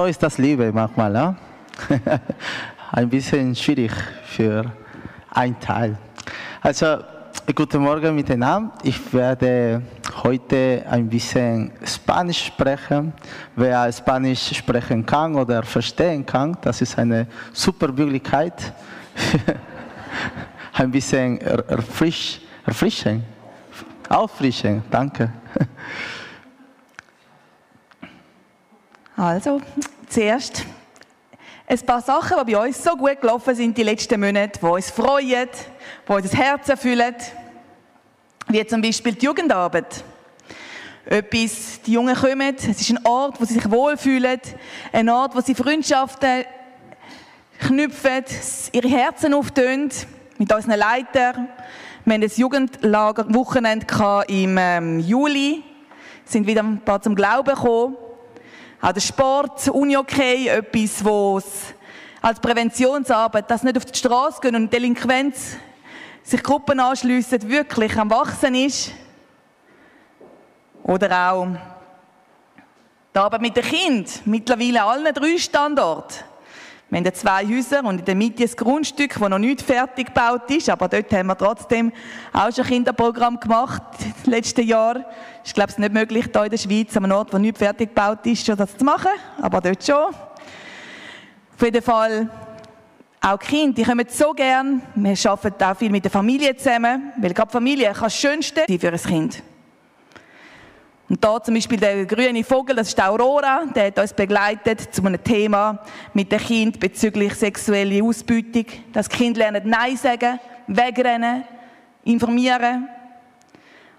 So ist das Liebe manchmal. Ja? Ein bisschen schwierig für ein Teil. Also, guten Morgen miteinander. Ich werde heute ein bisschen Spanisch sprechen. Wer Spanisch sprechen kann oder verstehen kann, das ist eine super Möglichkeit. ein bisschen erfrisch, erfrischen. Auffrischen, danke. Also, zuerst ein paar Sachen, die bei uns so gut gelaufen sind die letzten Monate, die uns freuen, die unser Herz erfüllen, wie zum Beispiel die Jugendarbeit. Etwas, die Jungen kommen, es ist ein Ort, wo sie sich wohlfühlen, ein Ort, wo sie Freundschaften knüpfen, ihre Herzen auftun, mit unseren Leitern. Wir hatten ein Jugendlager-Wochenende im ähm, Juli, sind wieder ein paar zum Glauben gekommen. Auch der Sport, Uni okay, etwas, was als Präventionsarbeit, dass nicht auf die Straße gehen und Delinquenz sich Gruppen anschliessen, wirklich am Wachsen ist. Oder auch die Arbeit mit den Kindern, mittlerweile allen drei Standorten. Wir haben zwei Häuser und in der Mitte ein Grundstück, das noch nicht fertig gebaut ist, aber dort haben wir trotzdem auch schon ein Kinderprogramm gemacht, letzten Jahr. Ist, glaube ich, nicht möglich, hier in der Schweiz, an einem Ort, wo nicht fertig gebaut ist, schon das zu machen, aber dort schon. Auf jeden Fall auch die Kinder, die kommen so gern. Wir arbeiten auch viel mit der Familie zusammen, weil gerade Familie kann das Schönste sein für ein Kind. Und da zum Beispiel der grüne Vogel, das ist die Aurora, der hat uns begleitet zu einem Thema mit dem Kind bezüglich sexueller Ausbeutung. Das Kind lernt Nein sagen, wegrennen, informieren.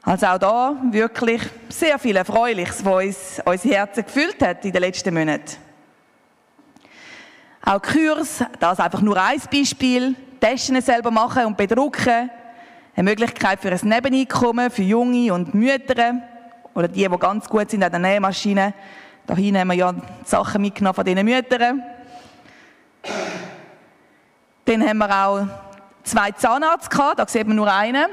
Also auch da wirklich sehr viel Erfreuliches, was uns unsere Herzen gefüllt hat in den letzten Monaten. Auch Kurs, das einfach nur ein Beispiel. Taschen selber machen und bedrucken. Eine Möglichkeit für ein Nebeneinkommen für Junge und Mütter oder die, die ganz gut sind an der Nähmaschine. Da haben wir ja Sachen mitgenommen von diesen Müttern. Dann haben wir auch zwei Zahnärzte gehabt, da sieht man nur einen.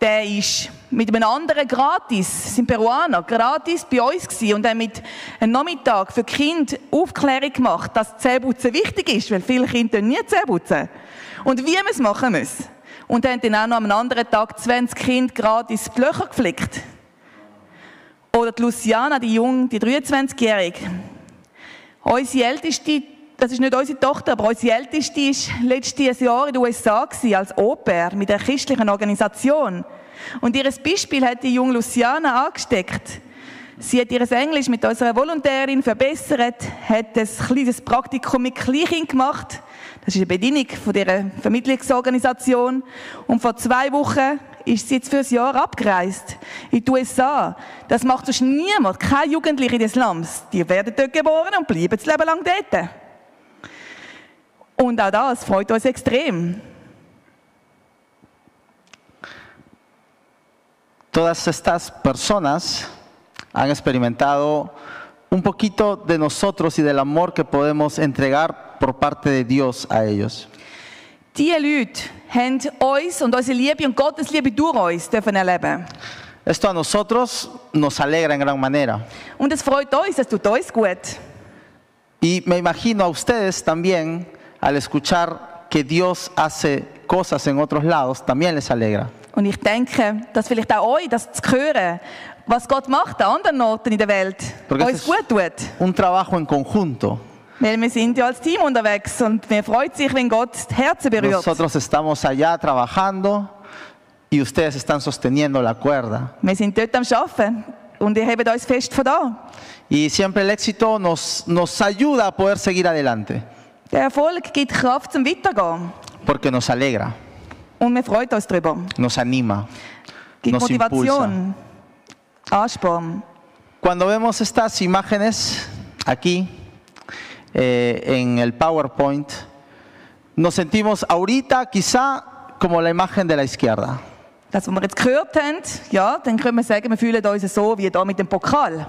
Der ist mit einem anderen gratis, sind Peruaner, gratis bei uns gewesen und haben mit einem Nachmittag für Kinder Aufklärung gemacht, dass Zähneputzen wichtig ist, weil viele Kinder nie Zähne putzen. Und wie man es machen muss. Und haben dann auch noch am anderen Tag 20 Kinder gratis die Löcher geflickt. Oder die Luciana, die Jung, die 23-Jährige. Unsere älteste, das ist nicht unsere Tochter, aber unsere älteste ist letztes Jahr in den USA als Au-pair mit einer christlichen Organisation. Und ihr Beispiel hat die junge Luciana angesteckt. Sie hat ihr Englisch mit unserer Volontärin verbessert, hat ein kleines Praktikum mit Kleinkind gemacht. Das ist eine Bedienung von dieser Vermittlungsorganisation. Und vor zwei Wochen ist sie jetzt für ein Jahr abgereist in die USA. Das macht sonst niemand, kein Jugendliche des Slums. Die werden dort geboren und bleiben das Leben lang dort. Und auch das freut uns extrem. Todas estas personas han experimentado un poquito de nosotros y del amor que podemos entregar por parte de Dios a ellos. Die Leute haben uns und unsere Liebe und Gottes Liebe durch uns dürfen erleben. Esto a nosotros nos alegra en gran manera. Und es freut uns, es tut uns gut. Y me imagino a ustedes también, al escuchar que Dios hace cosas en otros lados, también les alegra. Und ich denke, dass vielleicht auch euch das zu hören, was Gott macht an anderen Orten in der Welt, Porque uns es gut tut. un trabajo en conjunto. Weil wir sind ja als Team unterwegs und mir freut sich, wenn Gott die Herzen berührt. Nosotros estamos allá trabajando y ustedes están sosteniendo la cuerda. Wir sind dort am Arbeiten und ihr hebt uns fest von da. Y siempre el éxito nos, nos ayuda a poder seguir adelante, Der Erfolg gibt Kraft zum Weitergehen. porque nos alegra, Und wir freuen uns darüber. nos anima, Gibt nos impulsa. Motivation, Ansporn. Cuando vemos estas imágenes aquí eh, en el PowerPoint, nos sentimos ahorita quizá como la imagen de la izquierda. Das, was wir jetzt gehört haben, ja, dann können wir sagen, wir fühlen uns so wie da mit dem Pokal.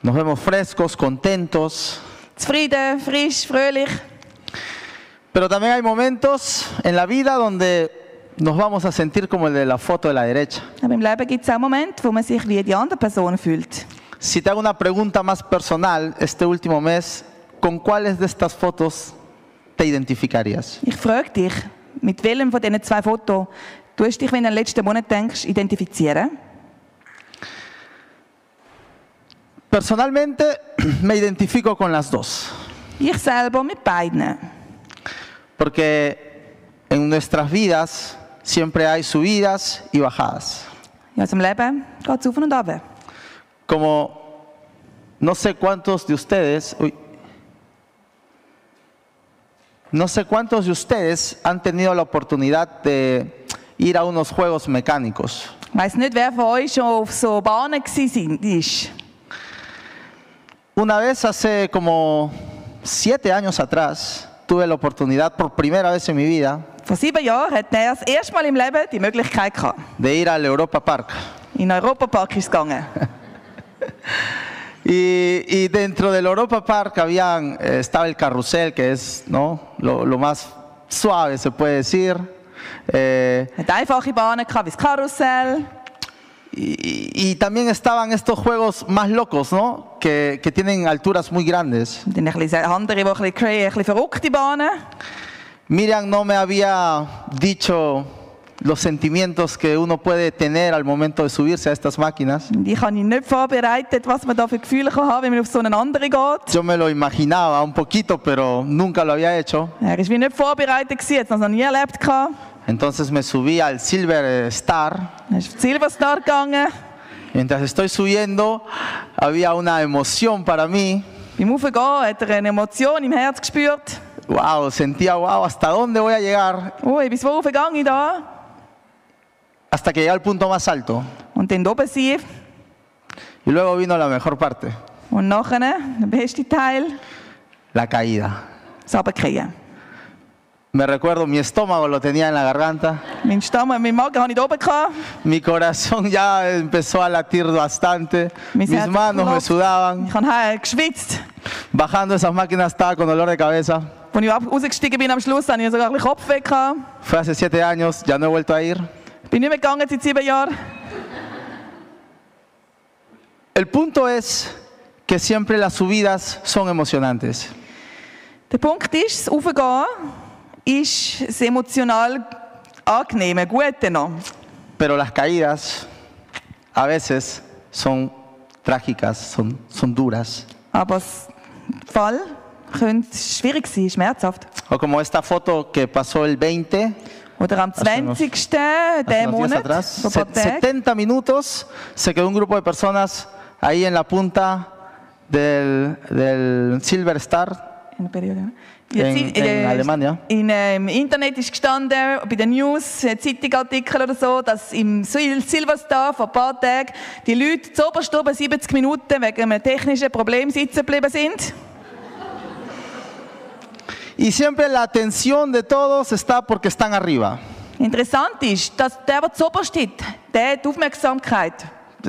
Nos vemos frescos, contentos, Zufrieden, frisch, fröhlich. pero también hay momentos en la vida donde nos vamos a sentir como el de la foto de la derecha. Aber im Leben gibt es auch Momente, wo man sich wie die andere Person fühlt. Si te hago una pregunta más personal, este último mes, ¿con cuáles de estas fotos te identificarías? Ich frage dich, mit welchem von diesen zwei Fotos tust dich, wenn du an den letzten Monat denkst, identifizieren? Personalmente me identifico con las dos, Ich selber mit beiden. porque en nuestras vidas siempre hay subidas y bajadas. Ja, also im Leben geht es auf und ab. Como no sé cuántos de ustedes, uy, no sé cuántos de ustedes han tenido la oportunidad de ir a unos juegos mecánicos. Weiss nicht, wer von euch schon auf so Bahnen ist. Una vez hace como siete años atrás tuve la oportunidad por primera vez en mi vida Vor sieben Jahren hat er das erste Mal im Leben die Möglichkeit gehabt. de ir al Europa Park. In den Europapark ist es gegangen. Y, y dentro del Europa Park habían, eh, estaba el carrusel, que es ¿no? lo, lo más suave, se puede decir. Eh, einfache Bahnen gehabt, wie das Karussell. y, y también estaban estos juegos más locos, ¿no? que, que tienen alturas muy grandes. Miriam no me había dicho los sentimientos que uno puede tener al momento de subirse a estas máquinas. Und ich habe ihn nicht vorbereitet, was man da für Gefühle kann haben, wenn man auf so eine andere geht. Yo me lo imaginaba un poquito, pero nunca lo había hecho. Er war wie nicht vorbereitet, gewesen, hat es noch nie erlebt. gehabt. Entonces me subí al Silver Star. Er ist auf die Silverstar gegangen. Mientras estoy subiendo, había una emoción para mí. Beim Aufgehen hat er eine Emotion im Herz gespürt. Wow, sentía, wow, ¿hasta dónde voy a llegar? Ui, bis wo da? Hasta que llegué al punto más alto. Und sie. Y luego vino la mejor parte, Und nachher, der beste Teil, la caída. Me recuerdo, mi estómago lo tenía en la garganta. Mein Stamm, mein Magen hatte ich oben. gehabt. Mi corazón ya empezó a latir bastante. Mis manos me sudaban. Ich habe geschwitzt. Bajando esas máquinas estaba con dolor de cabeza. Als ich rausgestiegen bin am Schluss, hatte ich sogar ein bisschen Kopfweh. gehabt. Fue hace siete años, ya no he vuelto a ir. Bin nicht mehr gegangen seit sieben Jahren. El punto es que siempre las subidas son emocionantes. Der Punkt ist, das Aufgehen ist das emotional angenehme, gute noch. Pero las caídas a veces son trágicas, son, son duras. Aber das Fall könnte schwierig sein, schmerzhaft. O como esta foto que pasó el 20, Oder am Hace unos- 20. hace diesen unos días Monat, atrás, vor ein paar se- Tagen, 70 minutos, se quedó un grupo de personas ahí en la punta del, del Silver Star. in ne? In- in äh, Alemania. In, Im Internet ist gestanden, bei den News, äh, Zeitungartikel oder so, dass im Sil- Silverstar vor ein paar Tagen die Leute zu oberst oben 70 Minuten wegen einem technischen Problem sitzen geblieben sind. Y siempre la atención de todos está porque están arriba. Interessant ist, dass der, der oberst steht, der hat Aufmerksamkeit.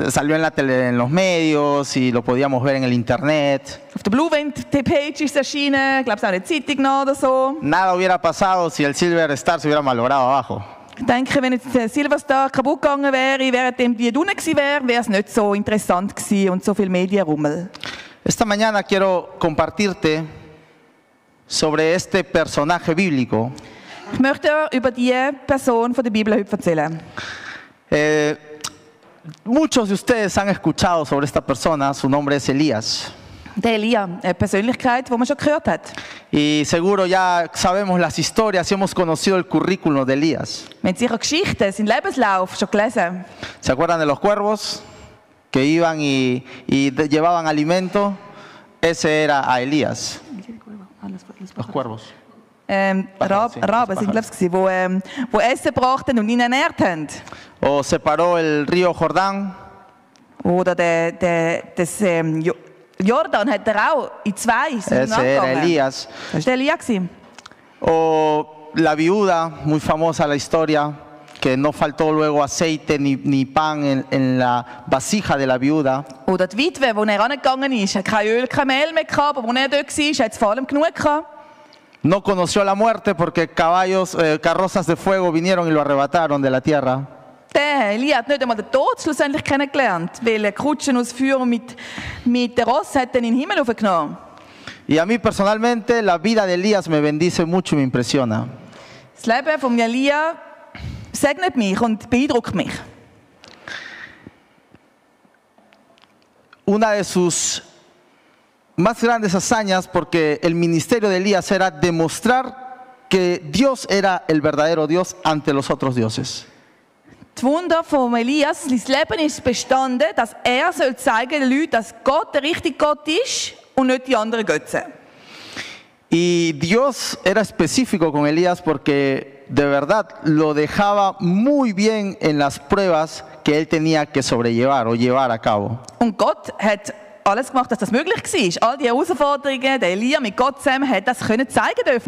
Salió en, la tele, en los medios y lo podíamos ver en el internet. Auf der Blue Wind Page ist es erschienen, ich glaube, es auch in der Zeitung noch oder so. Nada hubiera pasado si el Silver Star se hubiera malogrado abajo. Ich denke, wenn jetzt der Silverstar kaputt gegangen wäre, während dem die unten gewesen wäre, wäre es nicht so interessant gewesen und so viel Medienrummel. Esta mañana quiero compartirte sobre este personaje bíblico. Ich möchte über die Person von der Bibel heute erzählen. Eh, muchos de ustedes han escuchado sobre esta persona, su nombre es Elías. Der Elia, eine Persönlichkeit, die man schon gehört hat. Y seguro ya sabemos las historias y hemos conocido el currículum de Elías. Wir haben sicher Geschichten, seinen Lebenslauf schon gelesen. ¿Se acuerdan de los cuervos que iban y, y llevaban alimento? Ese era a Elías. Los cuervos. Ähm, Rab, Raben sind, glaube ich, die ähm, wo Essen brachten und ihn ernährt haben. O separó el río Jordán Oder der, der, das, ähm, Jo- Jordan hat er auch in zwei Ese era. Elías. Das war der Elia. O la viuda, muy famosa la historia, que no faltó luego aceite ni, ni pan en, en la vasija de la viuda. Oder die Witwe, wo er angegangen ist, hat kein Öl, kein Mehl mehr gehabt, aber wo er dort war, hat es vor allem genug gehabt. No conoció la muerte porque caballos, eh, carrozas de fuego vinieron y lo arrebataron de la tierra. Der Elia hat nicht einmal den Tod schlussendlich kennengelernt, weil eine Kutschen aus Feuer mit, mit der Ross hat ihn in den Himmel aufgenommen. Y a mí personalmente la vida de Elías me bendice mucho y me impresiona. Das Leben von Elia segnet mich und beeindruckt mich. Una de sus más grandes hazañas, porque el ministerio de Elías era demostrar que Dios era el verdadero Dios ante los otros dioses. Das Wunder von Elias, sein Leben ist bestanden, dass er soll zeigen den Leuten, dass Gott der richtige Gott ist und nicht die anderen Götzen. Y Dios era específico con Elías porque de verdad lo dejaba muy bien en las pruebas que él tenía que sobrellevar o llevar a cabo. Und Gott hat alles. All die Herausforderungen, der Elia mit Gott zusammen hat das können zeigen der.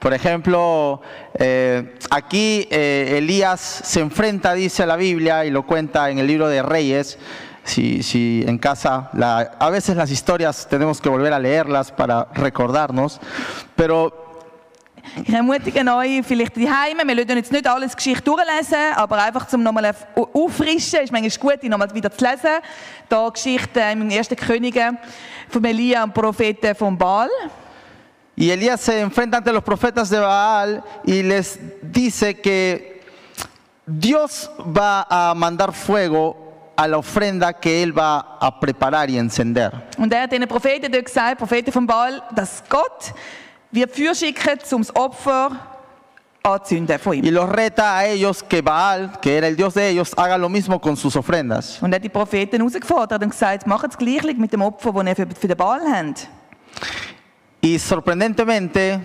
Por ejemplo, eh, aquí eh, Elías se enfrenta, dice la Biblia, y lo cuenta en el libro de Reyes. Si, si en casa, la- a veces las historias tenemos que volver a leerlas para recordarnos, pero Ich ermutige euch, vielleicht die Heime, wir lassen jetzt nicht alles Geschichte durchlesen, aber einfach zum nochmal auf- auffrischen, ist manchmal gut, die nochmal wieder zu lesen. Da Geschichte im 1. Könige von Elia und Propheten von Baal. Y Elías se enfrenta ante los profetas de Baal y les dice que Dios va a mandar fuego a la ofrenda que él va a preparar y encender. Und er hat den Propheten dort gesagt, Propheten von Baal, dass Gott wird Feuer schicken, um das Opfer anzünden von Y los reta a ellos que Baal, que era el Dios de ellos, haga lo mismo con sus ofrendas. Und er hat die Propheten herausgefordert und gesagt, macht das gleich mit dem Opfer, das ihr für, für den Baal habt. Y sorprendentemente,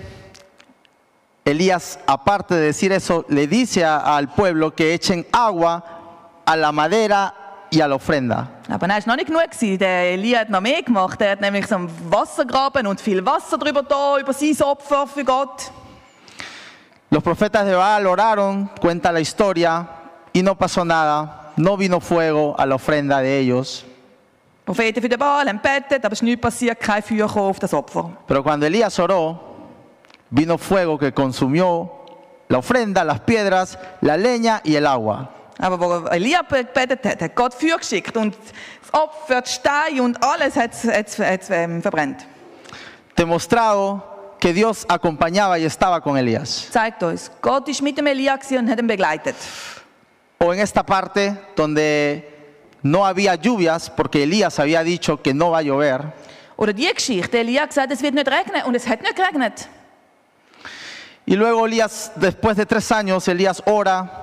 Elías, aparte de decir eso, le dice a- al pueblo que echen agua a la madera y a la ofrenda. Aber es war noch nicht genug. Der Elia hat noch mehr gemacht. Er hat nämlich so einen Wassergraben und viel Wasser drüber da, über sein Opfer für Gott. Los profetas de Baal oraron, cuenta la historia, y no pasó nada. No vino fuego a la ofrenda de ellos. Propheten für den Baal haben gebetet, aber es ist nichts passiert, kein Feuer kam auf das Opfer. Pero cuando Elías oró, vino fuego que consumió la ofrenda, las piedras, la leña y el agua. Aber wo Elia gebetet hat, hat Gott Feuer geschickt und das Opfer, die Steine und alles hat es ähm, verbrennt. Demostrado que Dios acompañaba y estaba con Elías. Zeigt uns, Gott ist mit dem Elia und hat ihn begleitet. O en esta parte donde no había lluvias porque Elías había dicho que no va a llover. Oder die Geschichte, Elia gesagt, es wird nicht regnen und es hat nicht geregnet. Y luego Elías, después de tres años, Elías ora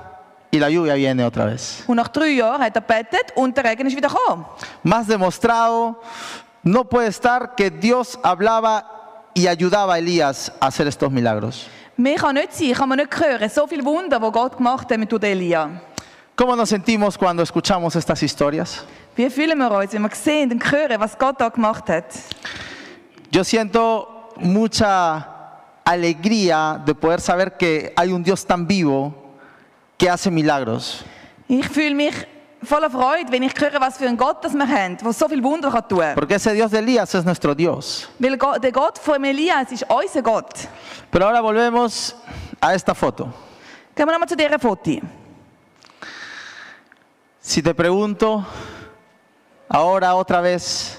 y la lluvia viene otra vez. Und nach drei Jahren hat er gebetet und der Regen ist wieder gekommen. Más demostrado no puede estar que Dios hablaba y ayudaba a Elías a hacer estos milagros. Mehr kann nicht sein, kann man nicht hören. So viele Wunder, die Gott gemacht hat mit durch Elia. ¿Cómo nos sentimos cuando escuchamos estas historias? Wie fühlen wir uns, wenn wir sehen und hören, was Gott da gemacht hat? Yo siento mucha alegría de poder saber que hay un Dios tan vivo que hace milagros. Ich fühle mich voller Freude, wenn ich höre, was für ein Gott das wir haben, der so viele Wunder kann tun kann. Porque ese Dios de Elías es nuestro Dios. Weil der Gott von Elias ist unser Gott. Pero ahora volvemos a esta foto. Gehen wir nochmal zu dieser Foto. Si te pregunto ahora otra vez,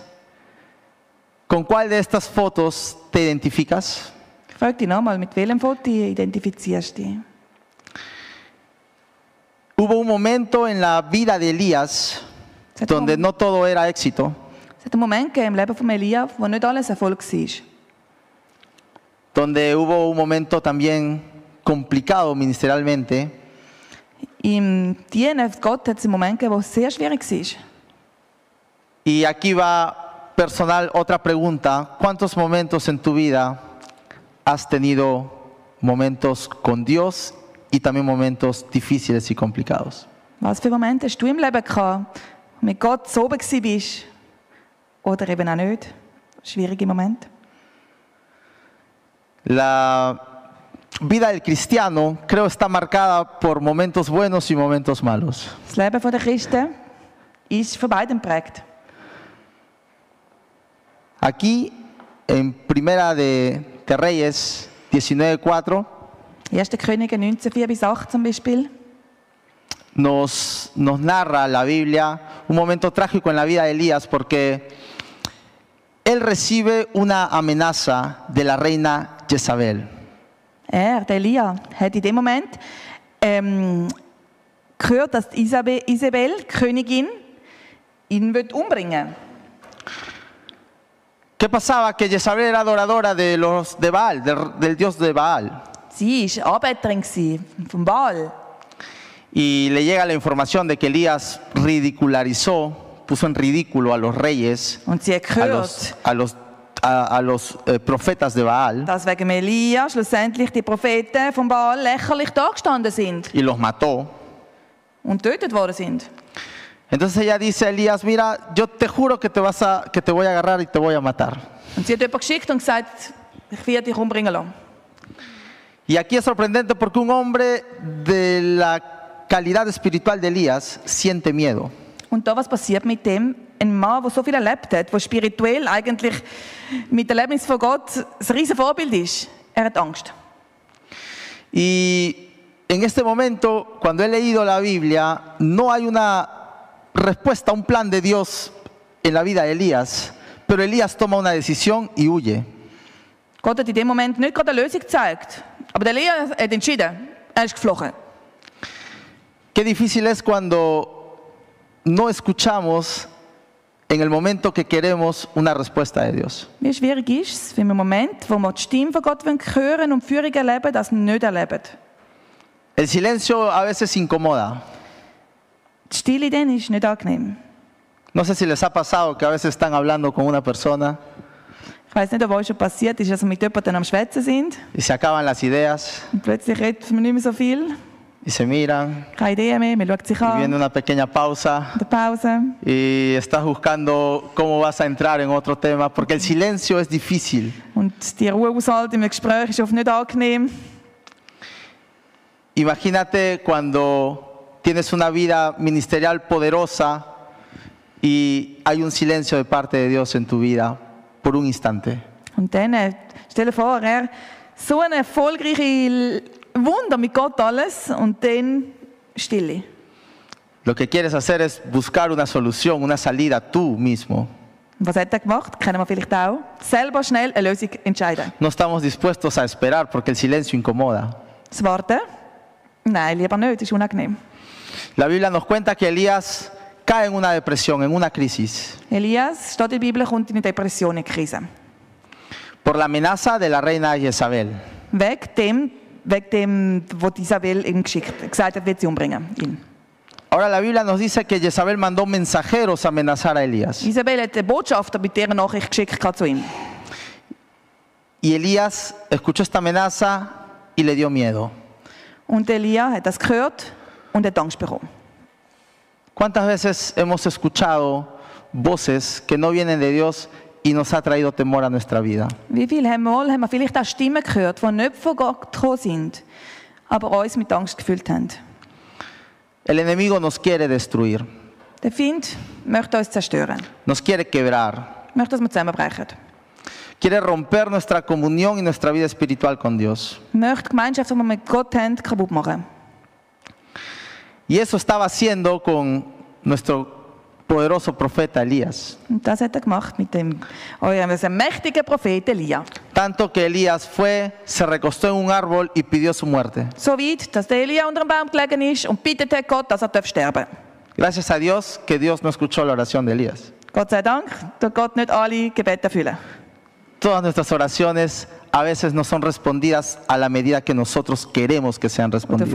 ¿con cuál de estas fotos te identificas? Ich frage dich nochmal, mit welchem Foto identifizierst du dich? Hubo un momento en la vida de Elías donde no todo era éxito, es hat einen Moment gegeben im Leben von Elia, wo nicht alles Erfolg war. donde hubo un momento también complicado ministerialmente, Im Dienen Gott hat es einen Moment gegeben, wo es sehr schwierig war. y aquí va personal otra pregunta, ¿cuántos momentos en tu vida has tenido momentos con Dios y también momentos difíciles y complicados? Was für Momente hast du im Leben gehabt, mit Gott so oben bist? Oder eben auch nicht? Schwierige Momente. La vida del cristiano creo está marcada por momentos buenos y momentos malos. Das Leben der Christen ist von beiden geprägt. Aquí en Primera de, de Reyes 19:4 1. Könige 19, 4 bis 8 zum Beispiel. nos, nos narra la Biblia un momento trágico en la vida de Elías porque él recibe una amenaza de la reina Jezabel. Er, der Elia, hat in dem Moment ähm, gehört, dass Isabel, Isabel, Königin, ihn wird umbringen ¿Qué pasaba? Que Jezabel era adoradora de los de Baal, del, del dios de Baal. Sie Anbeterin gewesen vom Baal. Y le llega la información de que Elías ridicularizó, puso en ridículo a los reyes, Und sie hat a gehört, los, a los, a- a los, eh, profetas de Baal dass wegen Elia schlussendlich die Propheten vom Baal lächerlich dagestanden sind y los mató. und getötet worden sind. Entonces ella dice a Elías, mira, yo te juro que te, vas a, que te voy a agarrar y te voy a matar. Und sie hat jemanden geschickt und gesagt, ich werde dich umbringen lassen. Y aquí es sorprendente porque un hombre de la calidad espiritual de Elías siente miedo. Und da was passiert mit dem? Ein Mann, der so viel erlebt hat, der spirituell eigentlich mit dem Erlebnis von Gott ein riesen Vorbild ist. Er hat Angst. Y en este momento, cuando he leído la Biblia, no hay una respuesta, un plan de Dios en la vida de Elías, pero Elías toma una decisión y huye. Gott hat in dem Moment nicht gerade eine Lösung gezeigt. Aber der Elia hat entschieden, er ist geflohen. Qué difícil es cuando no escuchamos en el momento que queremos una respuesta de Dios. Wie schwierig ist es, wenn wir im Moment, wo wir die Stimme von Gott hören und Führung erleben, das nicht erleben. El silencio a veces incomoda. Die Stille dann ist nicht angenehm. No sé si les ha pasado que a veces están hablando con una persona Ich weiß nicht, ob euch schon passiert ist, dass wir mit jemandem am Schwätzen sind y se acaban las ideas und plötzlich redet man nicht mehr so viel. y se miran Keine Idee mehr, man schaut sich y viene una pequeña pausa Pause. y estás buscando cómo vas a entrar en otro tema porque el silencio es difícil. Und die Ruhe aushalten im Gespräch ist oft nicht angenehm. Imagínate cuando tienes una vida ministerial poderosa y hay un silencio de parte de Dios en tu vida por un instante. Und dann, äh, stell dir vor, er so eine erfolgreiche Wunder mit Gott alles und dann Stille. Lo que quieres hacer es buscar una solución, una salida tú mismo. Was hat er gemacht? Kennen wir vielleicht auch. Selber schnell eine Lösung entscheiden. No estamos dispuestos a esperar porque el silencio incomoda. Das Warten? Nein, lieber nicht, ist unangenehm. La Biblia nos cuenta que Elías cae en una depresión, en una crisis, Elias, steht in der Bibel, kommt in eine Depression, in eine Krise. por la amenaza de la reina Jezabel. Wegen dem, wegen dem, wo Isabel ihm geschickt, gesagt hat, wird sie umbringen. Ihn. Ahora la Biblia nos dice que Jezabel mandó mensajeros a amenazar a Elías. Isabel hat einen Botschafter mit dieser Nachricht geschickt zu ihm. Y Elías escuchó esta amenaza y le dio miedo. Und Elia hat das gehört und hat Angst bekommen. ¿Cuántas veces hemos escuchado voces que no vienen de Dios y nos ha traído temor a nuestra vida? Wie viel haben wir, mal, haben wir vielleicht auch Stimmen gehört, die nicht von Gott gekommen sind, aber uns mit Angst gefüllt haben. El enemigo nos quiere destruir, Der Feind möchte uns zerstören, nos quiere quebrar, möchte, dass wir zusammenbrechen, quiere romper nuestra comunión y nuestra vida espiritual con Dios. möchte Gemeinschaft, die wir mit Gott haben, kaputt machen. Y eso estaba haciendo con nuestro poderoso profeta Elías. Das hat er gemacht mit dem eurem einem mächtigen Propheten Elia. Tanto que Elías fue, se recostó en un árbol y pidió su muerte. So weit, dass der Elia unter dem Baum gelegen ist und bittet hat Gott, dass er darf sterben Gracias a Dios que Dios no escuchó la oración de Elías. Gott sei Dank, tut Gott nicht alle Gebete erfüllen. Todas nuestras oraciones a veces no son respondidas a la medida que nosotros queremos que sean respondidas.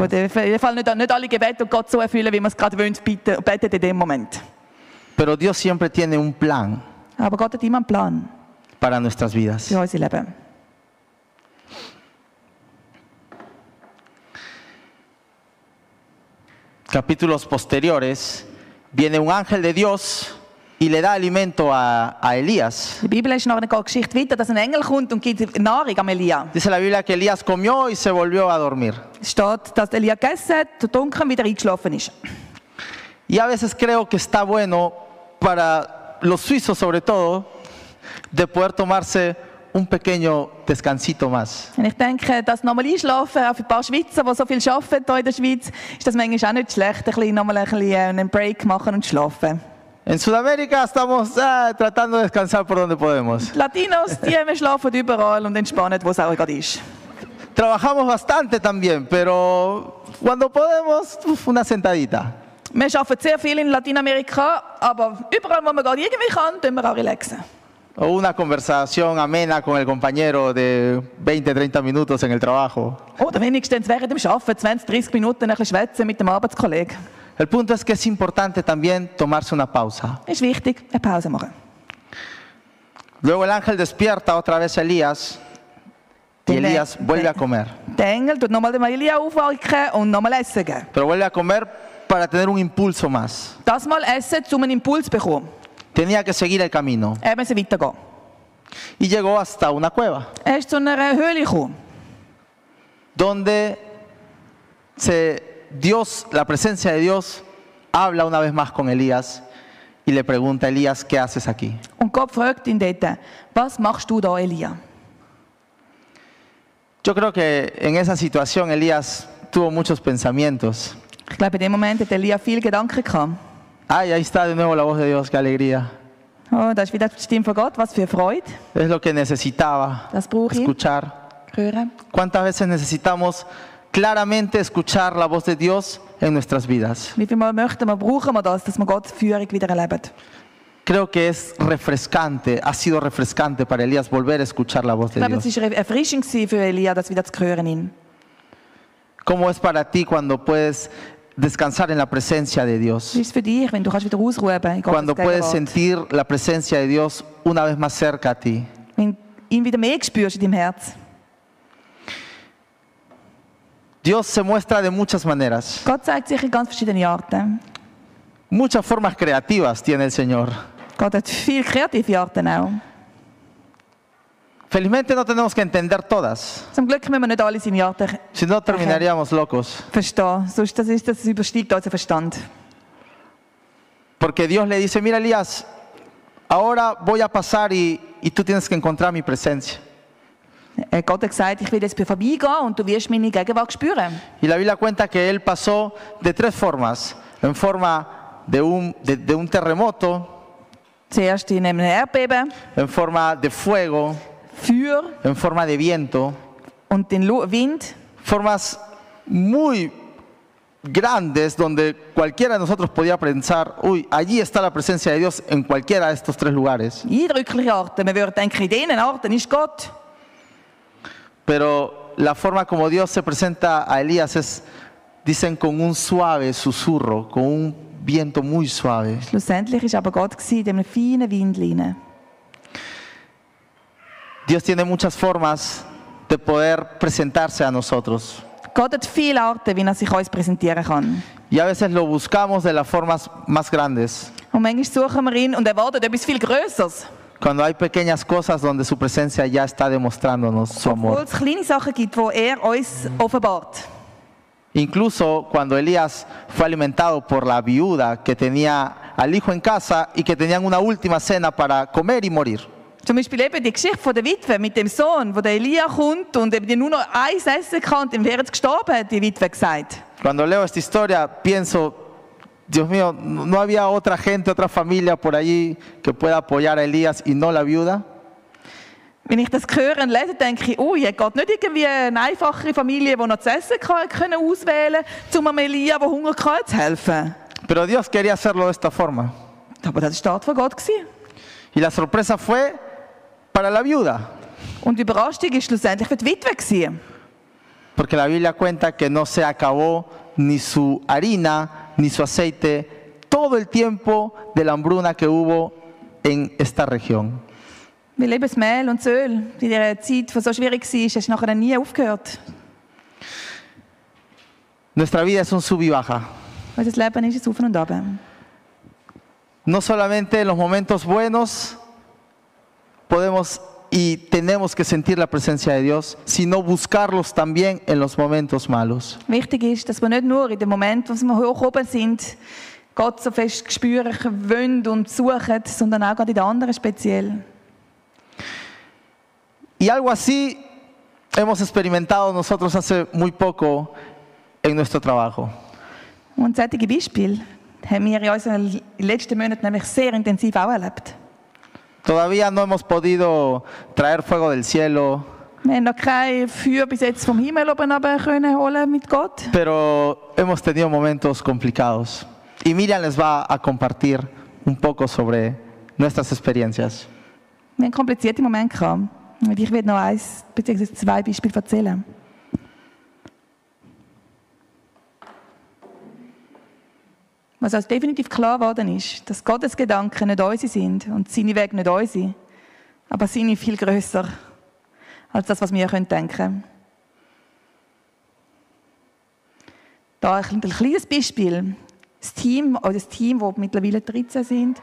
Pero Dios siempre tiene un plan para nuestras vidas. Capítulos posteriores, viene un ángel de Dios y le da alimento a, a Elías. Die Bibel ist noch eine Geschichte weiter, dass ein Engel kommt und gibt Nahrung am Elia. Dice la Biblia que Elías comió y se volvió a dormir. Es steht, dass Elia gegessen hat, dunkel wieder eingeschlafen ist. Y a veces creo que está bueno para los suizos sobre todo de poder tomarse un pequeño descansito más. Und ich denke, das nochmal einschlafen, auch für ein paar Schweizer, die so viel arbeiten hier in der Schweiz, ist das manchmal auch nicht schlecht, ein bisschen nochmal ein bisschen äh, einen Break machen und schlafen. En Sudamérica estamos ah, tratando de descansar por donde podemos. Latinos, die schlafen überall und entspannen, wo es auch gerade ist. Trabajamos bastante también, pero cuando podemos, uf, una sentadita. Wir arbeiten sehr viel in Lateinamerika, aber überall, wo man gerade irgendwie kann, tun wir auch relaxen. O una conversación amena con el compañero de 20, 30 minutos en el trabajo. Oder wenigstens während dem Arbeiten 20, 30 Minuten ein bisschen schwätzen mit dem Arbeitskollegen. El punto es que es importante también tomarse una pausa. Ist wichtig, eine Pause machen. Luego el ángel despierta otra vez a Elías y Elías vuelve a comer. Der Engel tut nochmal den Elia aufwecken und nochmal Essen geben. Pero vuelve a comer para tener un impulso más. Das mal Essen, um einen Impuls bekommen. Tenía que seguir el camino Er musste weitergehen. y llegó hasta una cueva Er ist zu einer Höhle gekommen. donde se, Dios, la presencia de Dios, habla una vez más con Elías y le pregunta a Elías, ¿qué haces aquí? Und Gott fragt ihn dort, was machst du da, Elia? Yo creo que en esa situación Elías tuvo muchos pensamientos. Ich glaube, in dem Moment hat Elia viele Gedanken gehabt. Ay, ahí está de nuevo la voz de Dios, qué alegría. Oh, das ist wieder die Stimme von Gott, was für Freude. Es lo que necesitaba Das ich. escuchar. Hören. ¿Cuántas veces necesitamos claramente escuchar la voz de Dios en nuestras vidas? Wie viel Mal möchten wir, brauchen wir das, dass wir Gottes Führung wieder erleben? Creo que es refrescante, ha sido refrescante para Elías volver a escuchar la voz Ich de glaube, es Dios. war erfrischend gewesen für Elia, das wieder zu hören. ihn. ¿Cómo es para ti cuando puedes descansar en la presencia de Dios? Wie ist es für dich, wenn du kannst wieder ausruhen in Gottes Cuando puedes Gegenwart? sentir la presencia de Dios una vez más cerca a ti. Wenn du ihn wieder mehr spürst in deinem Herz. Dios se muestra de muchas maneras. Gott zeigt sich in ganz verschiedenen Arten. Muchas formas creativas tiene el Señor. Gott hat viele kreative Arten auch. Felizmente no tenemos que entender todas, Zum Glück müssen wir nicht alle seine Arten si no terminaríamos locos. verstehen. Sonst das ist, das übersteigt unseren Verstand. Porque Dios le dice, mira Elías, ahora voy a pasar y, y tú tienes que encontrar mi presencia. Äh, Gott hat gesagt, ich will jetzt vorbeigehen und du wirst meine Gegenwart spüren. Y la Biblia cuenta que él pasó de tres formas. En forma de un, de- de un terremoto, Zuerst in einem Erdbeben, en forma de fuego, Feuer en forma de viento, und den Lu- Wind. formas muy grandes donde cualquiera de nosotros podía pensar, uy, allí está la presencia de Dios en cualquiera de estos tres lugares. Eindrückliche Arten. Man würde denken, in diesen Arten ist Gott. Pero la forma como Dios se presenta a Elías es, dicen, con un suave susurro, con un viento muy suave. Schlussendlich war aber Gott in einem feinen Windlein. Dios tiene muchas formas de poder presentarse a nosotros. Gott hat viele Arten, wie er sich uns präsentieren kann. Y a veces lo buscamos de las formas más grandes, Und manchmal suchen wir ihn und erwarten etwas viel Größeres. Cuando hay pequeñas cosas donde su presencia ya está demostrándonos su Obwohl amor. es kleine Sachen gibt, die er uns offenbart. Incluso cuando Elías fue alimentado por la viuda que tenía al hijo en casa y que tenían una última cena para comer y morir. Zum Beispiel eben die Geschichte von der Witwe mit dem Sohn, wo der Elia kommt und eben die nur noch eins essen kann und dann wäre es gestorben, hat die Witwe gesagt. Cuando leo esta historia pienso, Dios mío, ¿no había otra gente, otra familia por allí que pueda apoyar a Elías y no la viuda? Wenn ich das höre und lese, denke ich, ui, hat Gott nicht irgendwie eine einfachere Familie, die noch zu essen kann, können auswählen um einem Elia, der Hunger hatte, zu helfen. Pero Dios quería hacerlo de esta forma. Aber das war die Tat von Gott. gewesen. Y la sorpresa fue para la viuda, Und die Überraschung war schlussendlich für die Witwe. gewesen. porque la Biblia cuenta que no se acabó ni su harina ni su aceite todo el tiempo de la hambruna que hubo en esta región. Weil eben das Mehl und das Öl in dieser Zeit, die so schwierig war, hast du nachher nie aufgehört. Nuestra vida es un sub y baja. Unser Leben ist ein Auf und Ab. No solamente en los momentos buenos podemos y tenemos que sentir la presencia de Dios, sino buscarlos también en los momentos malos. Wichtig ist, dass wir nicht nur in dem Moment, wo wir hoch oben sind, Gott so fest spüren wollen und suchen, sondern auch gerade in den anderen speziell. Y algo así hemos experimentado nosotros hace muy poco en nuestro trabajo. Und solche Beispiele, haben wir in unseren letzten Monaten nämlich sehr intensiv auch erlebt. Todavía no hemos podido traer fuego del cielo, Wir haben noch kein Feuer bis jetzt vom Himmel oben runter können holen mit Gott. pero hemos tenido momentos complicados. Y Miriam les va a compartir un poco sobre nuestras experiencias. Wir haben komplizierte Momente gehabt. Und ich werde noch eins bzw. zwei Beispiele erzählen. Was uns definitiv klar geworden ist, dass Gottes Gedanken nicht unsere sind und seine Wege nicht unsere, aber seine viel grösser als das, was wir denken können. Da ein kleines Beispiel. Das Team, das Team, das mittlerweile 13 sind,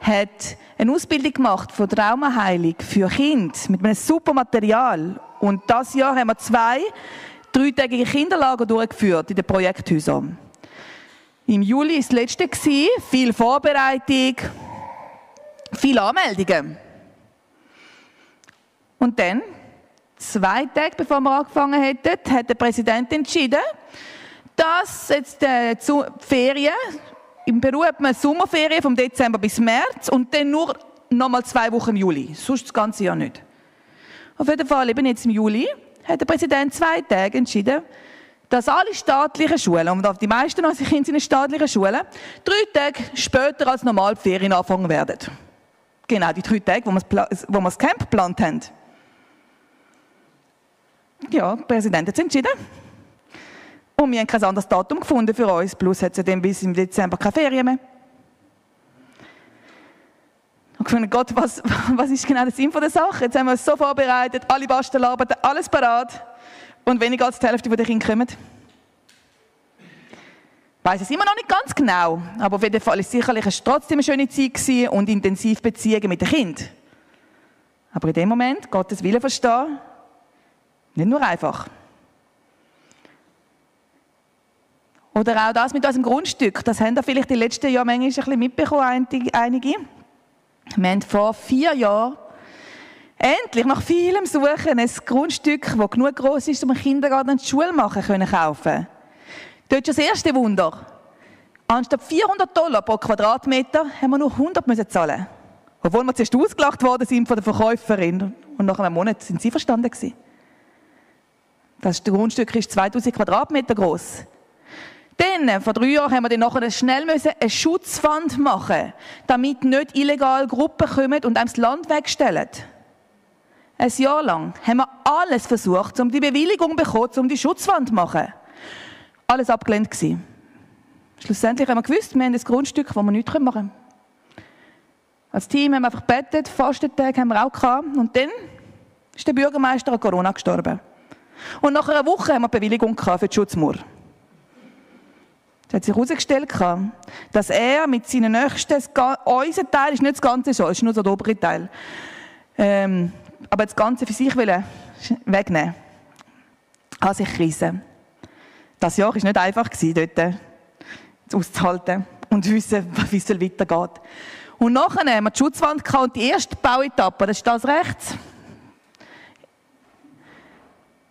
hat eine Ausbildung gemacht von Traumaheilung für Kinder mit einem super Material. Und das Jahr haben wir zwei dreitägige Kinderlager durchgeführt in den Projekthäusern. Im Juli war das letzte, viel Vorbereitung, viele Anmeldungen. Und dann, zwei Tage bevor wir angefangen hätten, hat der Präsident entschieden, dass jetzt äh, zu Ferien, im Peru hat man Sommerferien vom Dezember bis März und dann nur nochmal zwei Wochen im Juli, sonst das ganze Jahr nicht. Auf jeden Fall, eben jetzt im Juli, hat der Präsident zwei Tage entschieden, dass alle staatlichen Schulen, und die meisten unserer Kinder sind in staatlichen Schulen, drei Tage später als normal die Ferien anfangen werden. Genau, die drei Tage, wo wir das, Camp geplant haben. Ja, der Präsident hat es entschieden. Und wir haben kein anderes Datum gefunden für uns. Plus hat es bis im Dezember keine Ferien mehr. Und gefunden, Gott, was, was ist genau der Sinn von der Sache? Jetzt haben wir uns so vorbereitet, alle Bastelarbeiten, alles parat. Und weniger als die Hälfte der Kinder kommen. Ich weiß es immer noch nicht ganz genau, aber auf jeden Fall ist sicherlich es trotzdem eine schöne Zeit und intensiv Beziehungen mit den Kindern. Aber in dem Moment, Gottes Wille verstehen, nicht nur einfach. Oder auch das mit unserem Grundstück. Das haben da vielleicht die letzten Jahre manchmal ein bisschen mitbekommen, einige. Wir haben vor vier Jahren endlich nach vielem Suchen ein Grundstück, das genug groß ist, um einen Kindergarten und Schule machen können, kaufen. Dort ist das erste Wunder. Anstatt 400 Dollar pro Quadratmeter haben wir nur 100 müssen zahlen. Obwohl wir zuerst ausgelacht worden sind von der Verkäuferin. Und nach einem Monat sind sie verstanden gewesen. Das Grundstück ist 2000 Quadratmeter groß. Dann, vor drei Jahren, haben wir dann nachher schnell müssen eine Schutzwand machen, damit nicht illegal Gruppen kommen und einem das Land wegstellen. Ein Jahr lang haben wir alles versucht, um die Bewilligung zu bekommen, um die Schutzwand zu machen. Alles abgelehnt gewesen. Schlussendlich haben wir gewusst, wir haben ein Grundstück, wo wir nichts machen können. Als Team haben wir einfach gebetet, Fastentage haben wir auch gehabt. Und dann ist der Bürgermeister an Corona gestorben. Und nach einer Woche haben wir Bewilligung gehabt für die Schutzmauer. Es hat sich herausgestellt, dass er mit seinen Nächsten, unser Teil ist nicht das Ganze so, es ist nur so der obere Teil, ähm, aber das Ganze für sich wegnehmen. An sich Krise. Das Jahr war nicht einfach, dort äh, auszuhalten und zu wissen, wie es weitergeht. Und nachher haben wir die Schutzwand und die erste Bauetappe, das ist das rechts.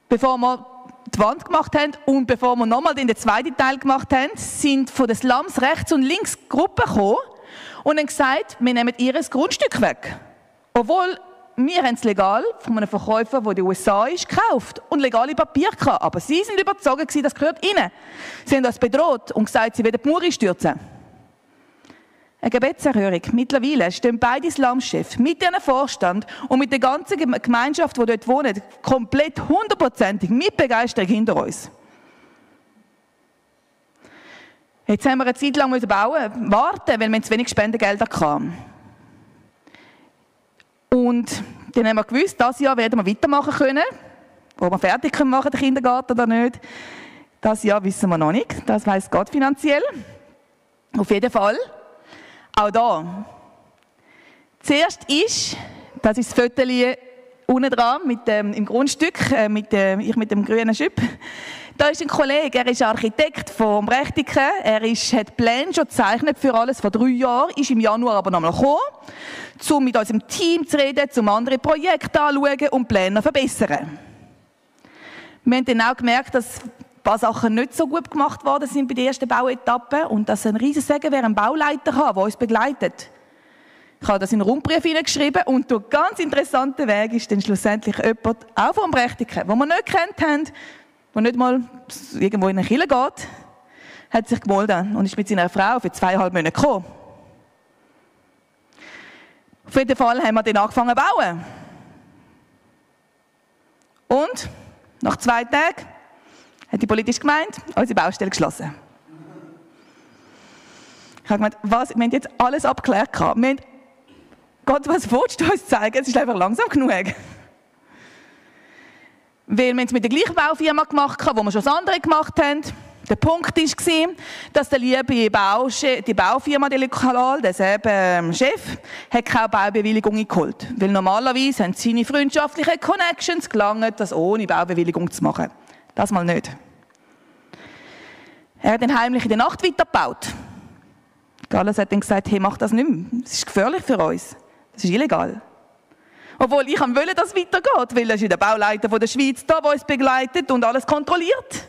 Bevor wir die Wand gemacht haben und bevor wir nochmal den zweiten Teil gemacht haben, sind von den Slums rechts und links Gruppen gekommen und haben gesagt, wir nehmen ihr Grundstück weg. Obwohl wir haben es legal von einem Verkäufer, der in den USA ist, gekauft und legale Papiere gehabt. Aber sie sind überzeugt das gehört ihnen. Sie haben uns bedroht und gesagt, sie werden die Mauer stürzen. Eine Gebetserhörung. Mittlerweile stehen beide Slumchefs mit ihrem Vorstand und mit der ganzen Gem- Gemeinschaft, die dort wohnt, komplett hundertprozentig mit Begeisterung hinter uns. Jetzt haben wir eine Zeit lang bauen, warten, weil wir zu wenig Spendengelder hatten. Und dann haben wir gewusst, dieses Jahr werden wir weitermachen können. Ob wir fertig können machen, den Kindergarten oder nicht, das Jahr wissen wir noch nicht. Das weiß Gott finanziell. Auf jeden Fall. Auch da. Zuerst ist, das ist das Foto unten dran mit dem, im Grundstück, äh, mit dem, ich mit dem grünen Schüpp. Da ist ein Kollege, er ist Architekt vom Rechtiken. Er ist, hat Pläne schon gezeichnet für alles vor drei Jahren, ist im Januar aber nochmal gekommen, um mit unserem Team zu reden, um andere Projekte anzuschauen und Pläne zu verbessern. Wir haben dann auch gemerkt, dass ein paar Sachen nicht so gut gemacht worden sind bei der ersten Bauetappe und dass ein riesiges Segen wäre, einen Bauleiter haben, der uns begleitet. Ich habe das in Rundbrief hineingeschrieben und durch ganz interessanten Weg ist dann schlussendlich jemand, auch vom Rechtigen, den wir nicht kennt haben, der nicht mal irgendwo in eine Kille geht, hat sich gemeldet und ist mit seiner Frau für zweieinhalb Monate gekommen. Auf jeden Fall haben wir dann angefangen zu bauen. Und nach zwei Tagen hat die politische Gemeinde unsere Baustelle geschlossen. Ich habe gemeint, was, wir haben jetzt alles abgeklärt. Wir haben, Gott, was willst du uns zeigen? Es ist einfach langsam genug. Weil wir es mit der gleichen Baufirma gemacht haben, wo wir schon das andere gemacht haben. Der Punkt war, dass der liebe Bauchef, die Baufirma, der Lokal, der ähm, Chef, hat keine Baubewilligung geholt. Weil normalerweise haben seine freundschaftlichen Connections gelangt, das ohne Baubewilligung zu machen. Das mal nicht. Er hat dann heimlich in der Nacht weitergebaut. Galles hat dann gesagt, hey, mach das nicht mehr. Das ist gefährlich für uns. Das ist illegal. Obwohl ich wollte, dass es weitergeht, weil er ist der Bauleiter der Schweiz da, der uns begleitet und alles kontrolliert.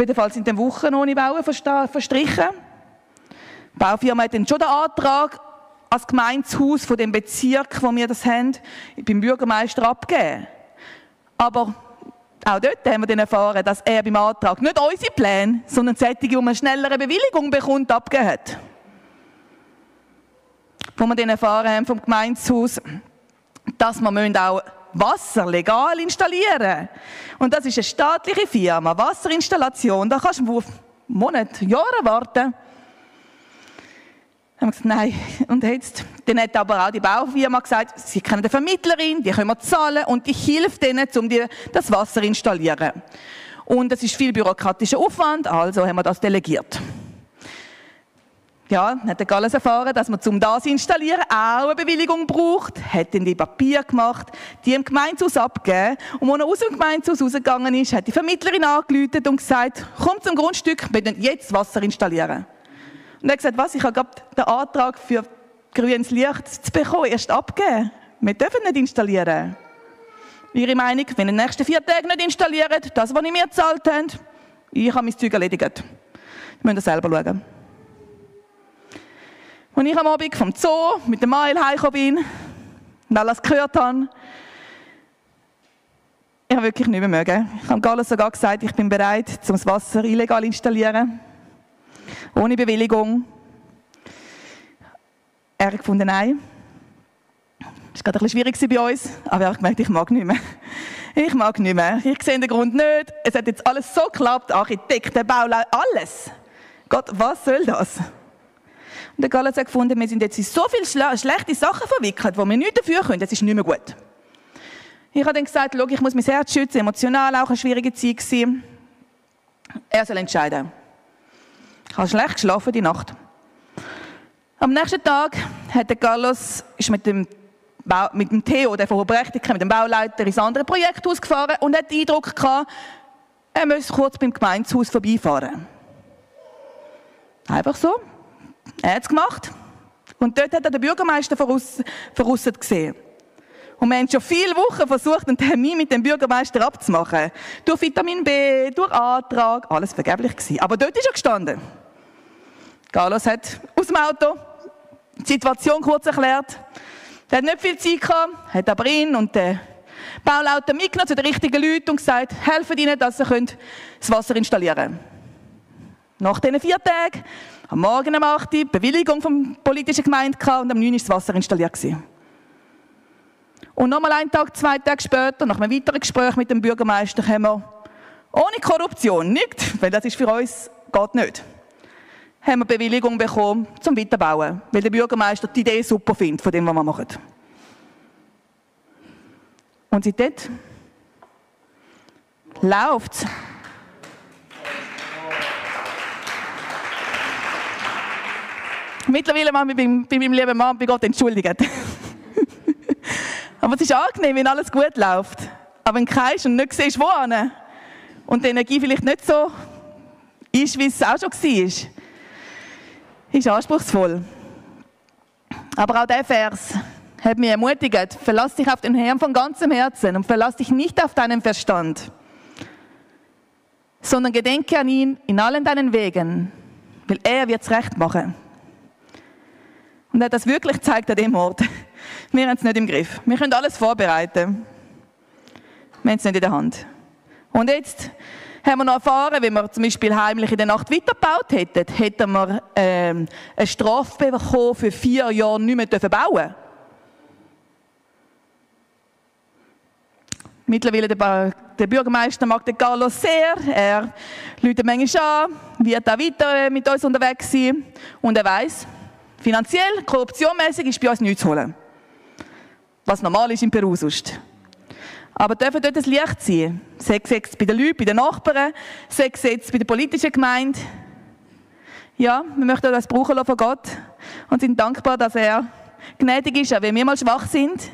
Auf jeden Fall sind dann Wochen ohne Bauen verstrichen. Die Baufirma hat dann schon den Antrag als Gemeinshaus von dem Bezirk, wo wir das haben, beim Bürgermeister abgegeben. Aber auch dort haben wir dann erfahren, dass er beim Antrag nicht unsere Pläne, sondern solche, um eine schnellere Bewilligung bekommt, abgegeben hat. Wo wir dann erfahren haben vom Gemeinshaus, dass wir auch Wasser legal installieren Und das ist eine staatliche Firma, Wasserinstallation. Da kannst du Monate, Jahre warten. Dann haben wir gesagt, nein. Und jetzt, dann hat aber auch die Baufirma gesagt, sie kennen eine Vermittlerin, die können wir zahlen und die hilft ihnen, um das Wasser zu installieren. Und es ist viel bürokratischer Aufwand, also haben wir das delegiert ja, hat der Galles erfahren, dass man zum das installieren auch eine Bewilligung braucht, hat dann die Papier gemacht, die im Gemeindehaus abgegeben und als er aus dem Gemeindehaus rausgegangen ist, hat die Vermittlerin angerufen und gesagt, komm zum Grundstück, wir werden jetzt Wasser installieren. Und er hat gesagt, was, ich habe den Antrag für grünes Licht zu bekommen, erst abgeben. Wir dürfen nicht installieren. Ihre Meinung, wenn ihr den nächsten vier Tagen nicht installiert, das, was ich mir gezahlt habe, ich habe mein Zeug erledigt. Müssen das selber schauen. Als ich am Abend vom Zoo mit dem Mail heimgekommen bin und alles gehört habe, ich habe wirklich nicht mehr mögen. Ich habe Gallus sogar gesagt, ich bin bereit, um das Wasser illegal installieren. Ohne Bewilligung. Er hat gefunden, nein. Das war gerade ein bisschen schwierig bei uns, aber ich habe gemerkt, ich mag nicht mehr. Ich mag nicht mehr. Ich sehe den Grund nicht. Es hat jetzt alles so geklappt, Architekten, Bauleiter, alles. Gott, was soll das? Und der Gallus hat gefunden, wir sind jetzt in so viele schlechte Sachen verwickelt, wo wir nichts dafür können. Das ist nicht mehr gut. Ich habe dann gesagt, schau, ich muss mein Herz schützen, emotional auch eine schwierige Zeit gewesen. Er soll entscheiden. Ich habe schlecht geschlafen die Nacht. Am nächsten Tag hat der Gallus ist mit dem, Bau, mit dem Theo, der von Berechtigten, mit dem Bauleiter ins andere Projekthaus gefahren und hat den Eindruck gehabt, er müsse kurz beim Gemeindehaus vorbeifahren. Einfach so. Er hat es gemacht. Und dort hat er den Bürgermeister verrussen gesehen. Und wir haben schon viele Wochen versucht, einen Termin mit dem Bürgermeister abzumachen. Durch Vitamin B, durch Antrag, alles vergeblich gewesen. Aber dort ist er gestanden. Carlos hat aus dem Auto die Situation kurz erklärt. Er hat nicht viel Zeit gehabt, hat aber ihn und den Baulauter mitgenommen zu den richtigen Leuten und gesagt, helfen ihnen, dass sie das Wasser installieren können. Nach diesen vier Tagen am Morgen um 8 Uhr Bewilligung vom politischen Gemeinde und am 9 Uhr das Wasser installiert. Gewesen. Und nochmal einen Tag, zwei Tage später, nach einem weiteren Gespräch mit dem Bürgermeister, haben wir ohne Korruption, nicht, weil das ist für uns, geht nicht, haben wir Bewilligung bekommen zum Weiterbauen, weil der Bürgermeister die Idee super findet von dem, was wir machen. Und seitdem läuft es. Mittlerweile mal bei, bei meinem lieben Mann bei Gott entschuldigt. Aber es ist angenehm, wenn alles gut läuft. Aber wenn du kein und nicht siehst, wo und die Energie vielleicht nicht so ist, wie es auch schon war, ist anspruchsvoll. Aber auch dieser Vers hat mich ermutigt, verlass dich auf den Herrn von ganzem Herzen und verlass dich nicht auf deinen Verstand. sondern gedenke an ihn in allen deinen Wegen, weil er wird es recht machen. Und er hat das wirklich gezeigt an dem Ort. Wir haben es nicht im Griff. Wir können alles vorbereiten. Wir haben es nicht in der Hand. Und jetzt haben wir noch erfahren, wenn wir zum Beispiel heimlich in der Nacht weitergebaut hätten, hätten wir ähm, eine Strafe bekommen für vier Jahre nicht mehr bauen Mittlerweile der, Bürgermeister mag den Carlos sehr. Er läutet manchmal an, wird auch weiter mit uns unterwegs sein. Und er weiß, finanziell, korruptionmäßig ist bei uns nichts zu holen. Was normal ist in Peru sonst. Aber dürfen dort ein Licht sein. Sei es jetzt bei den Leuten, bei den Nachbarn, sei es jetzt bei der politischen Gemeinde. Ja, wir möchten das brauchen von Gott und sind dankbar, dass er gnädig ist, auch wenn wir mal schwach sind.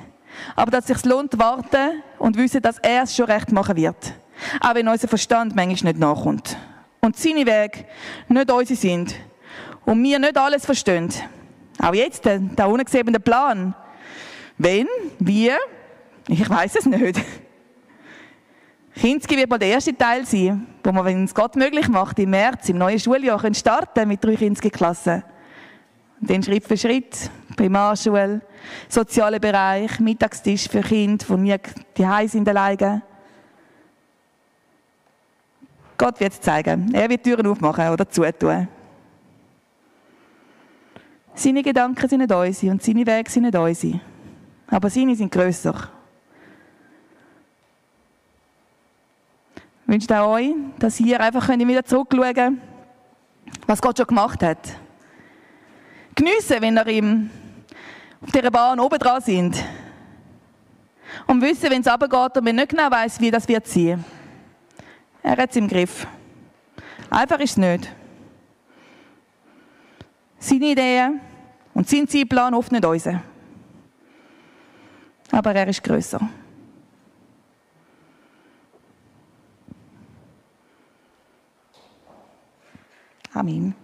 Aber dass es sich lohnt, warten und wissen, dass er es schon recht machen wird. Auch wenn unser Verstand manchmal nicht nachkommt. Und seine Wege nicht unsere sind. Und wir nicht alles verstehen. Auch jetzt, der, der ungesehene Plan. Wenn, wie, ich weiß es nicht. Kinski wird mal der erste Teil sein, wo wir, wenn es Gott möglich macht, im März, im neuen Schuljahr, können starten mit drei Kinski-Klassen. Dann Schritt für Schritt, Primarschule, sozialer Bereich, Mittagstisch für Kinder, die nie die sind alleine. Gott wird es zeigen. Er wird Türen aufmachen oder zutun. Seine Gedanken sind nicht unsere und seine Wege sind nicht unsere. Aber seine sind grösser. Ich wünsche auch euch, dass ihr einfach wieder zurückschauen könnt, was Gott schon gemacht hat. Geniessen, wenn ihr ihm auf dieser Bahn oben dran sind. Und wissen, wenn es runtergeht und man nicht genau weiß, wie das wird sein. Er hat es im Griff. Einfach ist es nicht seine Ideen und sein Zeitplan oft nicht unser. Aber er ist größer. Amen.